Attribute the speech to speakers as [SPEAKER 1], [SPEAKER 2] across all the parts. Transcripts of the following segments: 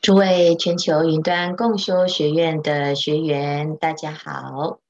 [SPEAKER 1] 诸位全球云端共修学院的学员，大家好。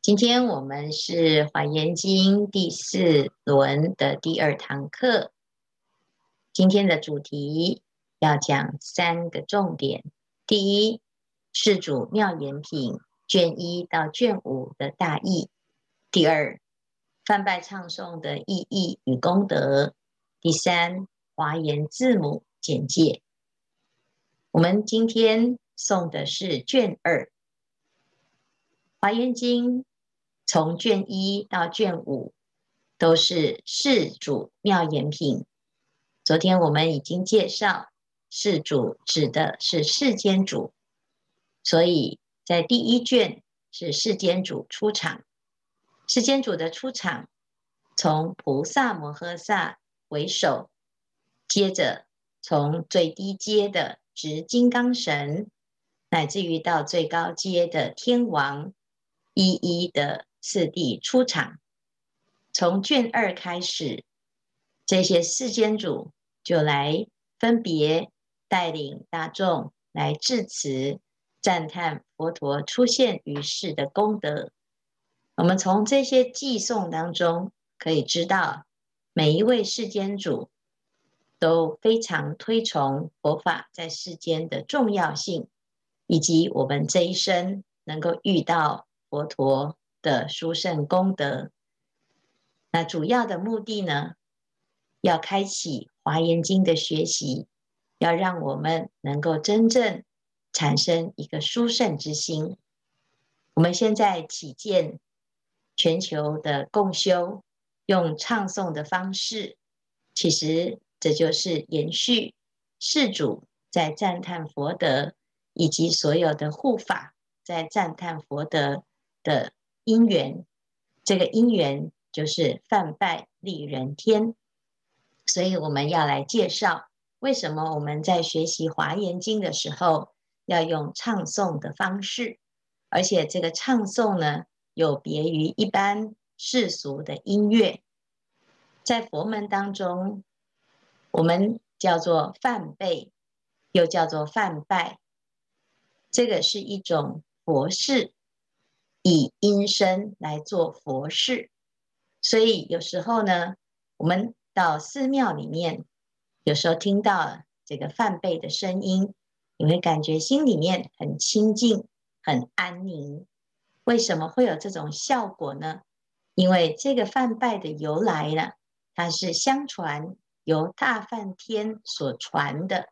[SPEAKER 1] 今天我们是《华严经》第四轮的第二堂课。今天的主题要讲三个重点：第一，世主妙严品卷一到卷五的大意；第二，翻拜唱诵的意义与功德；第三，华严字母简介。我们今天诵的是卷二《华严经》，从卷一到卷五都是世主妙严品。昨天我们已经介绍，世主指的是世间主，所以在第一卷是世间主出场。世间主的出场，从菩萨摩诃萨为首，接着从最低阶的。执金刚神，乃至于到最高阶的天王，一一的次第出场。从卷二开始，这些世间主就来分别带领大众来致辞，赞叹佛陀出现于世的功德。我们从这些偈颂当中可以知道，每一位世间主。都非常推崇佛法在世间的重要性，以及我们这一生能够遇到佛陀的殊胜功德。那主要的目的呢，要开启《华严经》的学习，要让我们能够真正产生一个殊胜之心。我们现在起见全球的共修，用唱诵的方式，其实。这就是延续释主在赞叹佛德，以及所有的护法在赞叹佛德的因缘。这个因缘就是泛拜利人天。所以我们要来介绍，为什么我们在学习华严经的时候要用唱诵的方式，而且这个唱诵呢，有别于一般世俗的音乐，在佛门当中。我们叫做梵呗，又叫做梵拜，这个是一种佛事，以音声来做佛事。所以有时候呢，我们到寺庙里面，有时候听到这个梵呗的声音，你会感觉心里面很清净、很安宁。为什么会有这种效果呢？因为这个梵呗的由来呢，它是相传。由大梵天所传的，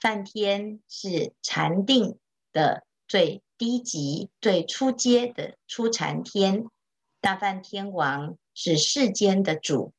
[SPEAKER 1] 梵天是禅定的最低级、最初阶的初禅天。大梵天王是世间的主，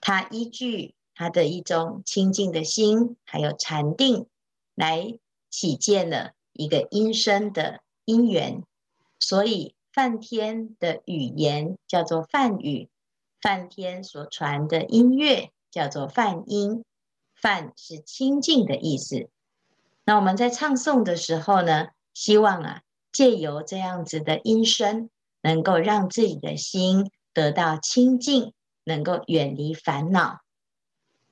[SPEAKER 1] 他依据他的一种清净的心，还有禅定，来起见了一个音声的因缘。所以梵天的语言叫做梵语，梵天所传的音乐。叫做梵音，梵是清净的意思。那我们在唱诵的时候呢，希望啊，借由这样子的音声，能够让自己的心得到清净，能够远离烦恼。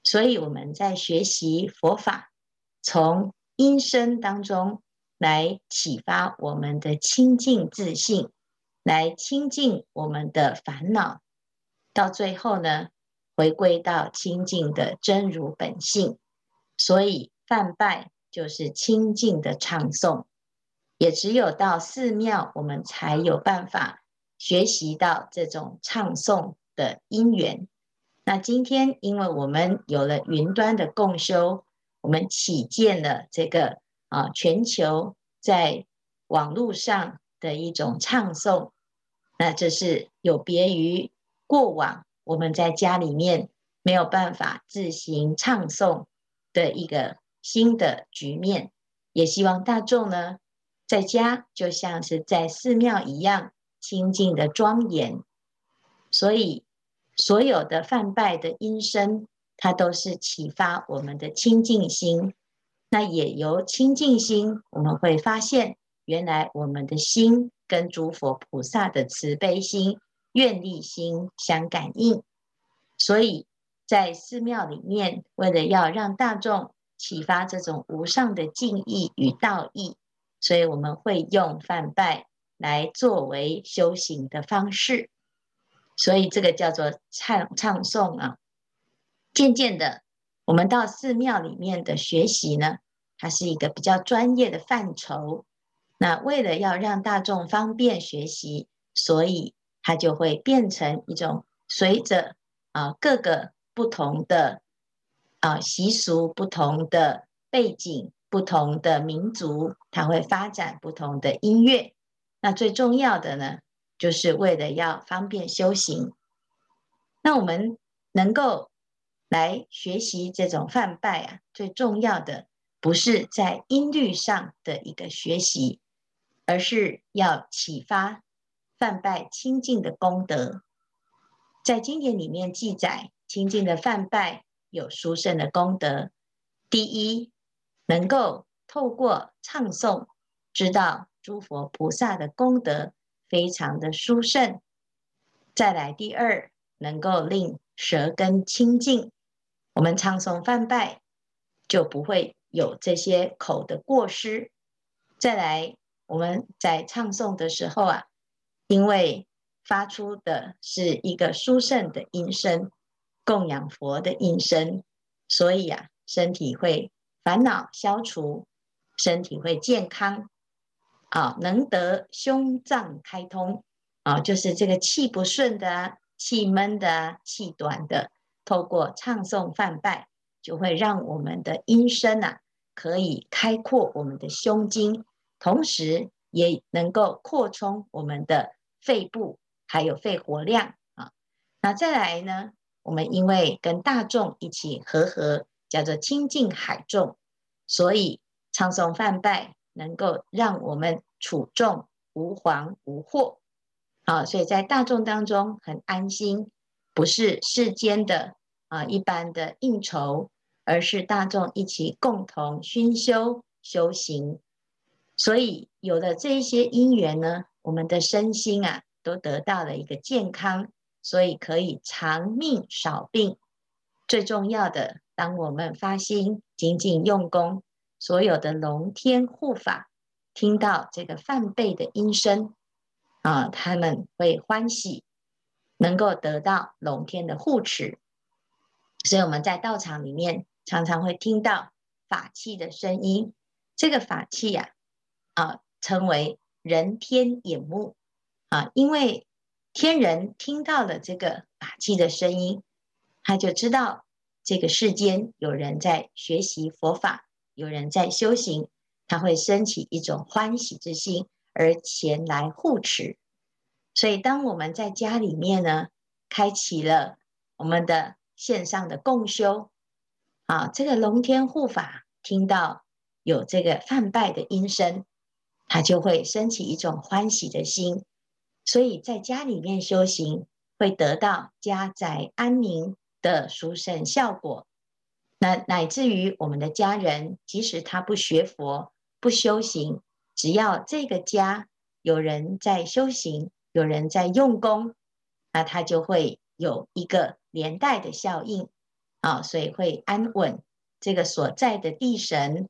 [SPEAKER 1] 所以我们在学习佛法，从音声当中来启发我们的清净自信，来清净我们的烦恼，到最后呢，回归到清净的真如本性，所以梵拜就是清净的唱诵，也只有到寺庙，我们才有办法学习到这种唱诵的因缘。那今天，因为我们有了云端的共修，我们起见了这个啊，全球在网络上的一种唱诵，那这是有别于过往。我们在家里面没有办法自行唱诵的一个新的局面，也希望大众呢，在家就像是在寺庙一样清净的庄严。所以，所有的梵拜的音声，它都是启发我们的清净心。那也由清净心，我们会发现，原来我们的心跟诸佛菩萨的慈悲心。愿力心相感应，所以在寺庙里面，为了要让大众启发这种无上的敬意与道义，所以我们会用梵拜来作为修行的方式。所以这个叫做唱唱诵啊。渐渐的，我们到寺庙里面的学习呢，它是一个比较专业的范畴。那为了要让大众方便学习，所以它就会变成一种随着啊各个不同的啊习俗、不同的背景、不同的民族，它会发展不同的音乐。那最重要的呢，就是为了要方便修行。那我们能够来学习这种梵呗啊，最重要的不是在音律上的一个学习。而是要启发泛拜清净的功德，在经典里面记载，清净的泛拜有殊胜的功德。第一，能够透过唱诵，知道诸佛菩萨的功德非常的殊胜。再来，第二，能够令舌根清净。我们唱诵泛拜，就不会有这些口的过失。再来。我们在唱诵的时候啊，因为发出的是一个殊胜的音声，供养佛的音声，所以啊，身体会烦恼消除，身体会健康，啊，能得胸脏开通，啊，就是这个气不顺的，气闷的，气短的，透过唱诵梵呗，就会让我们的音声啊，可以开阔我们的胸襟。同时也能够扩充我们的肺部，还有肺活量啊。那再来呢？我们因为跟大众一起和合，叫做亲近海众，所以唱诵梵拜能够让我们处众无惶无惑啊。所以在大众当中很安心，不是世间的啊一般的应酬，而是大众一起共同熏修修行。所以有了这一些因缘呢，我们的身心啊都得到了一个健康，所以可以长命少病。最重要的，当我们发心仅仅用功，所有的龙天护法听到这个梵呗的音声啊，他们会欢喜，能够得到龙天的护持。所以我们在道场里面常常会听到法器的声音，这个法器呀、啊。啊，称为人天眼目啊，因为天人听到了这个法器的声音，他就知道这个世间有人在学习佛法，有人在修行，他会升起一种欢喜之心而前来护持。所以，当我们在家里面呢，开启了我们的线上的共修啊，这个龙天护法听到有这个梵呗的音声。他就会升起一种欢喜的心，所以在家里面修行会得到家宅安宁的殊胜效果。那乃至于我们的家人，即使他不学佛、不修行，只要这个家有人在修行、有人在用功，那他就会有一个连带的效应啊，所以会安稳这个所在的地神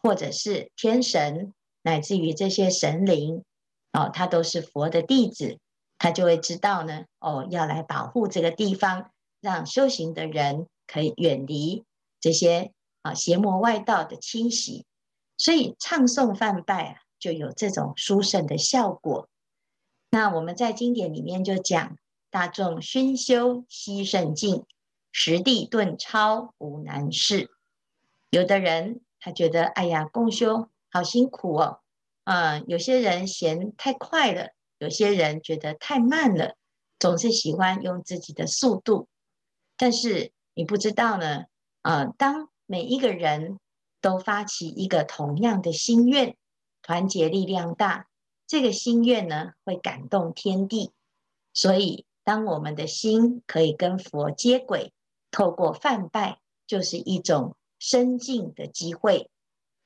[SPEAKER 1] 或者是天神。乃至于这些神灵，哦，他都是佛的弟子，他就会知道呢，哦，要来保护这个地方，让修行的人可以远离这些啊邪魔外道的侵袭。所以唱诵梵呗啊，就有这种殊胜的效果。那我们在经典里面就讲，大众熏修悉甚净，实地顿超无难事。有的人他觉得，哎呀，共修。好辛苦哦，嗯，有些人嫌太快了，有些人觉得太慢了，总是喜欢用自己的速度。但是你不知道呢，嗯，当每一个人都发起一个同样的心愿，团结力量大，这个心愿呢会感动天地。所以，当我们的心可以跟佛接轨，透过梵拜，就是一种深进的机会。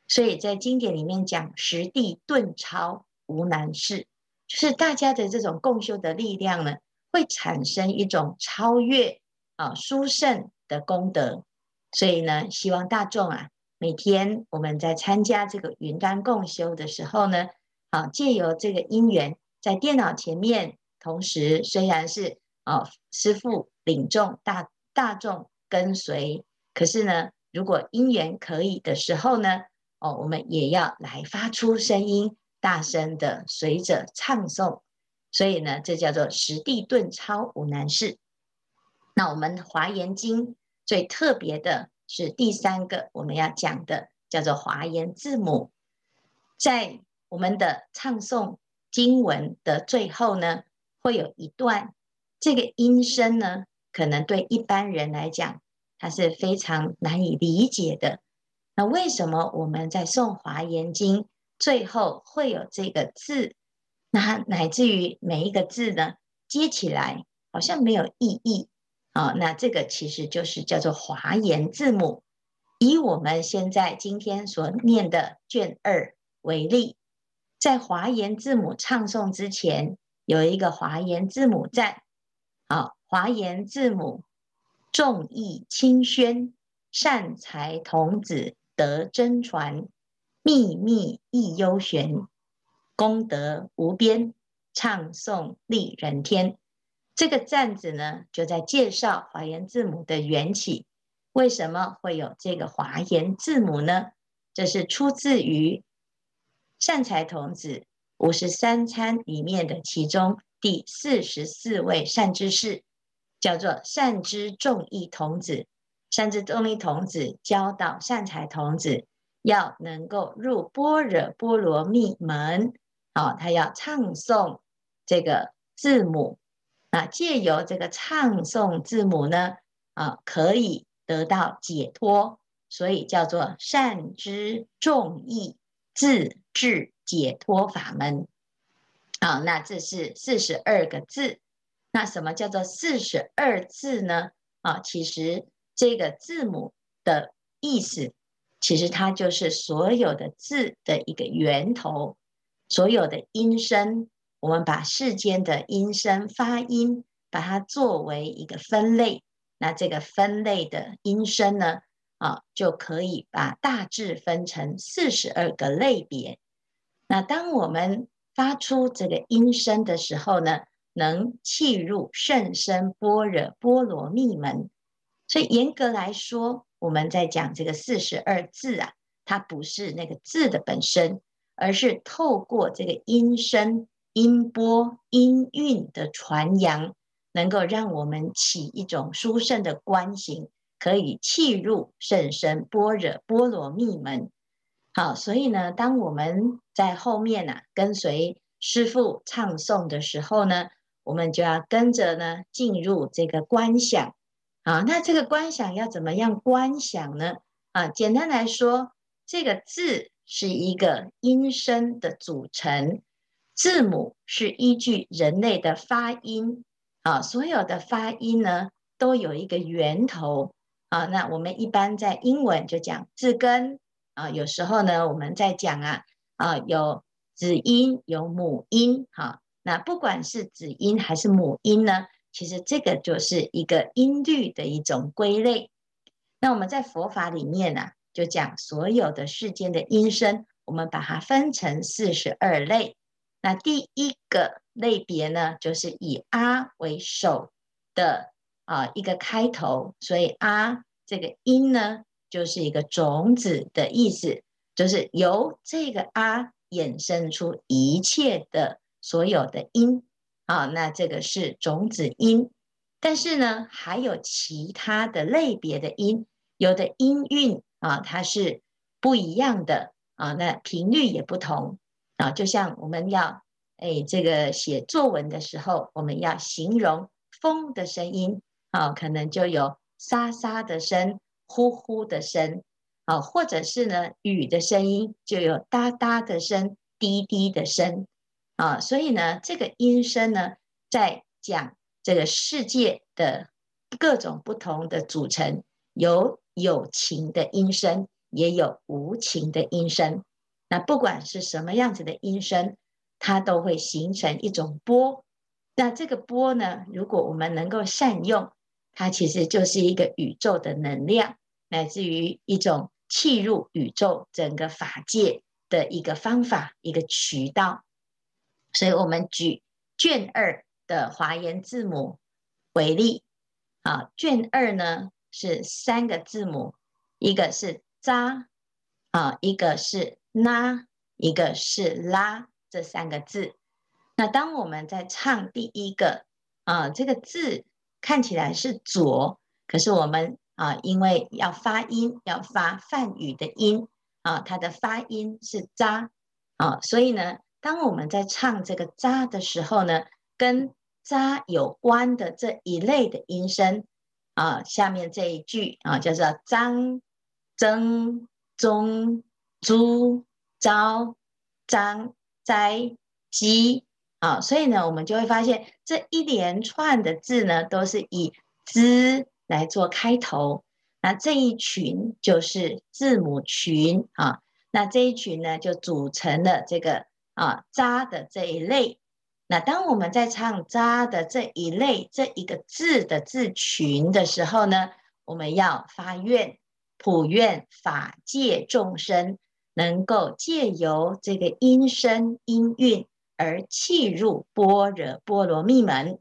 [SPEAKER 1] 所以在经典里面讲，实地顿超无难事，就是大家的这种共修的力量呢，会产生一种超越啊殊胜的功德。所以呢，希望大众啊，每天我们在参加这个云端共修的时候呢，啊，借由这个因缘，在电脑前面，同时虽然是啊师父领众大大众跟随，可是呢，如果因缘可以的时候呢，哦，我们也要来发出声音，大声的随着唱诵。所以呢，这叫做实地顿超无难事。那我们华严经最特别的是第三个我们要讲的，叫做华严字母。在我们的唱诵经文的最后呢，会有一段这个音声呢，可能对一般人来讲，它是非常难以理解的。那为什么我们在诵华严经最后会有这个字？那乃至于每一个字呢，接起来好像没有意义啊。那这个其实就是叫做华严字母。以我们现在今天所念的卷二为例，在华严字母唱诵之前，有一个华严字母赞。好，华严字母众义清宣，善财童子得真传，秘密亦幽玄。功德无边，唱诵利人天。这个赞子呢，就在介绍华严字母的缘起。为什么会有这个华严字母呢？这是出自于善财童子五十三参里面的其中第四十四位善知识，叫做善知众义童子。善知众义童子教导善财童子，要能够入般若波罗蜜门。好，他要唱诵这个字母，啊，借由这个唱诵字母呢，啊，可以得到解脱，所以叫做善知众义自至解脱法门。好，那这是四十二个字。那什么叫做四十二字呢？啊，其实这个字母的意思，其实它就是所有的字的一个源头。所有的音声，我们把世间的音声发音，把它作为一个分类。那这个分类的音声呢，啊，就可以把大致分成四十二个类别。那当我们发出这个音声的时候呢，能契入甚深般若波罗蜜门。所以严格来说，我们在讲这个四十二字啊，它不是那个字的本身。而是透过这个音声、音波、音韵的传扬，能够让我们起一种殊胜的观行，可以契入甚深般若波罗蜜门。好，所以呢，当我们在后面啊跟随师父唱诵的时候呢，我们就要跟着呢进入这个观想。啊，那这个观想要怎么样观想呢？啊，简单来说，这个字。是一个音声的组成，字母是依据人类的发音啊，所有的发音呢都有一个源头啊。那我们一般在英文就讲字根啊，有时候呢我们在讲啊啊有子音有母音哈。那不管是子音还是母音呢，其实这个就是一个音律的一种归类。那我们在佛法里面呢、就讲所有的世间的音声，我们把它分成四十二类。那第一个类别呢，就是以阿为首的啊一个开头，所以阿这个音呢，就是一个种子的意思，就是由这个阿衍生出一切的所有的音啊。那这个是种子音，但是呢，还有其他的类别的音，有的音韵。啊，它是不一样的啊，那频率也不同啊。就像我们要哎，这个写作文的时候，我们要形容风的声音啊，可能就有沙沙的声、呼呼的声啊，或者是呢雨的声音就有哒哒的声、滴滴的声啊。所以呢，这个音声呢，在讲这个世界的各种不同的组成有。有情的音声，也有无情的音声。那不管是什么样子的音声，它都会形成一种波。那这个波呢，如果我们能够善用，它其实就是一个宇宙的能量，乃至于一种契入宇宙整个法界的一个方法，一个渠道。所以我们举卷二的华严字母为例，啊，卷二呢是三个字母，一个是扎，啊，一个是那，一个是拉，这三个字。那当我们在唱第一个，啊，这个字看起来是左，可是我们啊，因为要发音，要发梵语的音，啊，它的发音是扎，啊，所以呢。当我们在唱这个“扎”的时候呢，跟“扎”有关的这一类的音声啊，下面这一句啊叫做“张、曾、中、朱、招、张、斋、鸡”啊，所以呢，我们就会发现这一连串的字呢，都是以“之”来做开头。那这一群就是字母群啊，那这一群呢，就组成了这个。啊，扎的这一类，那当我们在唱扎的这一类这一个字的字群的时候呢，我们要发愿，普愿法界众生能够借由这个音声音韵而契入般若波罗蜜门。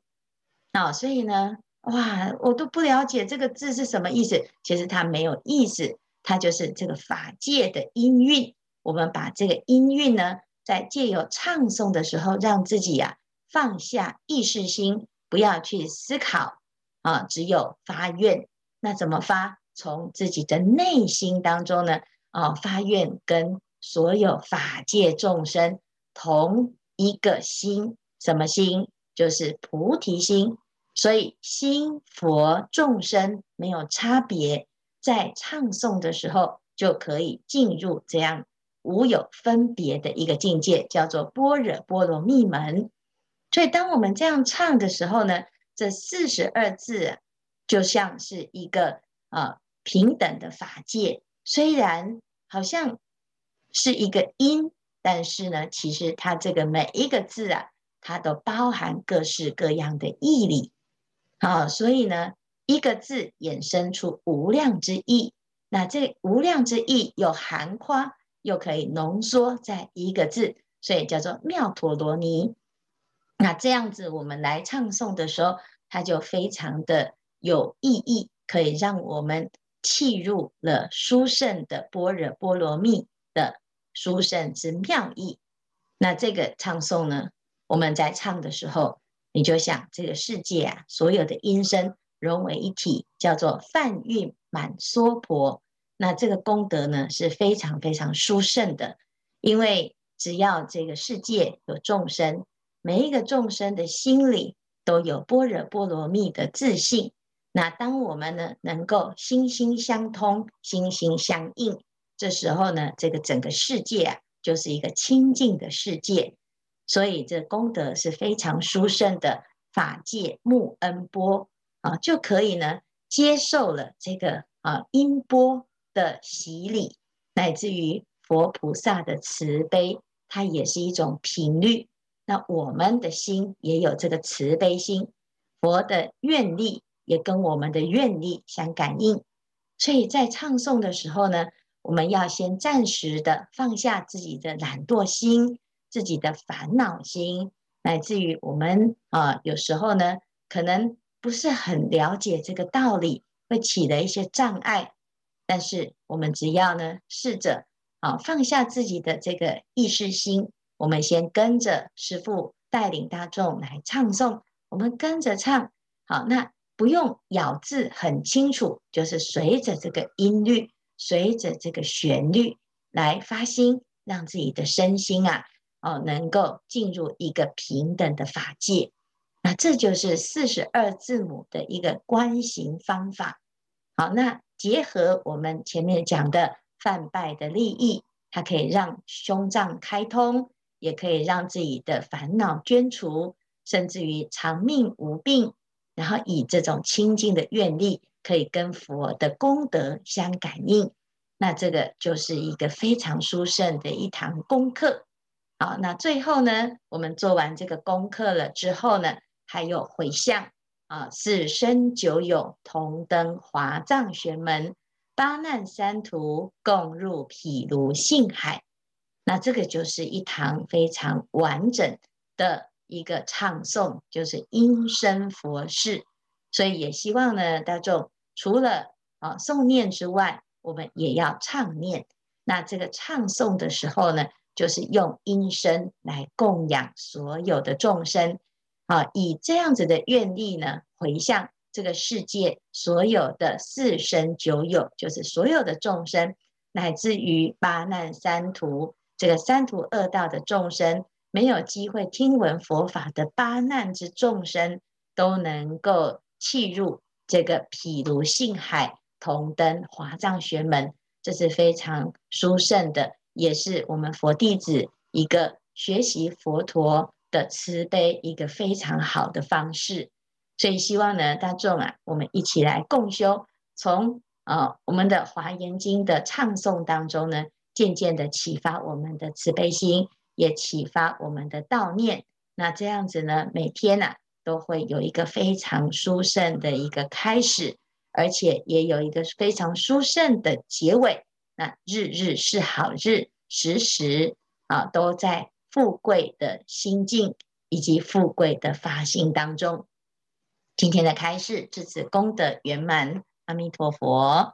[SPEAKER 1] 啊，所以呢，哇，我都不了解这个字是什么意思。其实它没有意思，它就是这个法界的音韵。我们把这个音韵呢。在借由唱诵的时候，让自己呀、啊、放下意识心，不要去思考啊，只有发愿。那怎么发？从自己的内心当中呢，啊，发愿跟所有法界众生同一个心，什么心？就是菩提心。所以心佛众生没有差别，在唱诵的时候就可以进入这样。无有分别的一个境界，叫做般若波罗蜜门。所以，当我们这样唱的时候呢，这四十二字就像是一个啊平等的法界。虽然好像是一个音，但是呢，其实它这个每一个字啊，它都包含各式各样的义理。好，所以呢，一个字衍生出无量之意。那这无量之意有含括。又可以浓缩在一个字，所以叫做妙陀罗尼。那这样子，我们来唱诵的时候，它就非常的有意义，可以让我们契入了殊胜的般若波罗蜜的殊胜之妙义。那这个唱诵呢，我们在唱的时候，你就想这个世界啊，所有的音声融为一体，叫做梵韵满娑婆。那这个功德呢，是非常非常殊胜的，因为只要这个世界有众生，每一个众生的心里都有般若波罗蜜的自性。那当我们呢，能够心心相通、心心相印，这时候呢，这个整个世界啊，就是一个清净的世界。所以这功德是非常殊胜的法界穆恩波啊，就可以呢接受了这个啊音波。的洗礼，乃至于佛菩萨的慈悲，它也是一种频率。那我们的心也有这个慈悲心，佛的愿力也跟我们的愿力相感应。所以在唱诵的时候呢，我们要先暂时的放下自己的懒惰心、自己的烦恼心，乃至于我们啊，有时候呢，可能不是很了解这个道理，会起了一些障碍。但是我们只要呢，试着啊放下自己的这个意识心，我们先跟着师父带领大众来唱诵，我们跟着唱，好，那不用咬字很清楚，就是随着这个音律，随着这个旋律来发心，让自己的身心啊，哦，能够进入一个平等的法界。那这就是四十二字母的一个观行方法。好，那。结合我们前面讲的梵呗的利益，它可以让胸脏开通，也可以让自己的烦恼捐除，甚至于长命无病。然后以这种清净的愿力，可以跟佛的功德相感应。那这个就是一个非常殊胜的一堂功课。好，那最后呢，我们做完这个功课了之后呢，还有回向。啊，四生九有同登华藏玄门，八难三途共入毗卢性海。那这个就是一堂非常完整的一个唱诵，就是音声佛事。所以也希望呢，大众除了啊诵念之外，我们也要唱念。那这个唱诵的时候呢，就是用音声来供养所有的众生，啊，以这样子的愿力呢，回向这个世界所有的四生九有，就是所有的众生，乃至于八难三途，这个三途恶道的众生，没有机会听闻佛法的八难之众生，都能够契入这个毗卢性海，同登华藏学门，这是非常殊胜的。也是我们佛弟子一个学习佛陀的慈悲一个非常好的方式，所以希望呢，大众啊，我们一起来共修，从呃我们的华严经的唱诵当中呢，渐渐的启发我们的慈悲心，也启发我们的道念。那这样子呢，每天呢、啊、都会有一个非常殊胜的一个开始，而且也有一个非常殊胜的结尾。那日日是好日，时时啊都在富贵的心境以及富贵的发心当中。今天的开示至此功德圆满，阿弥陀佛。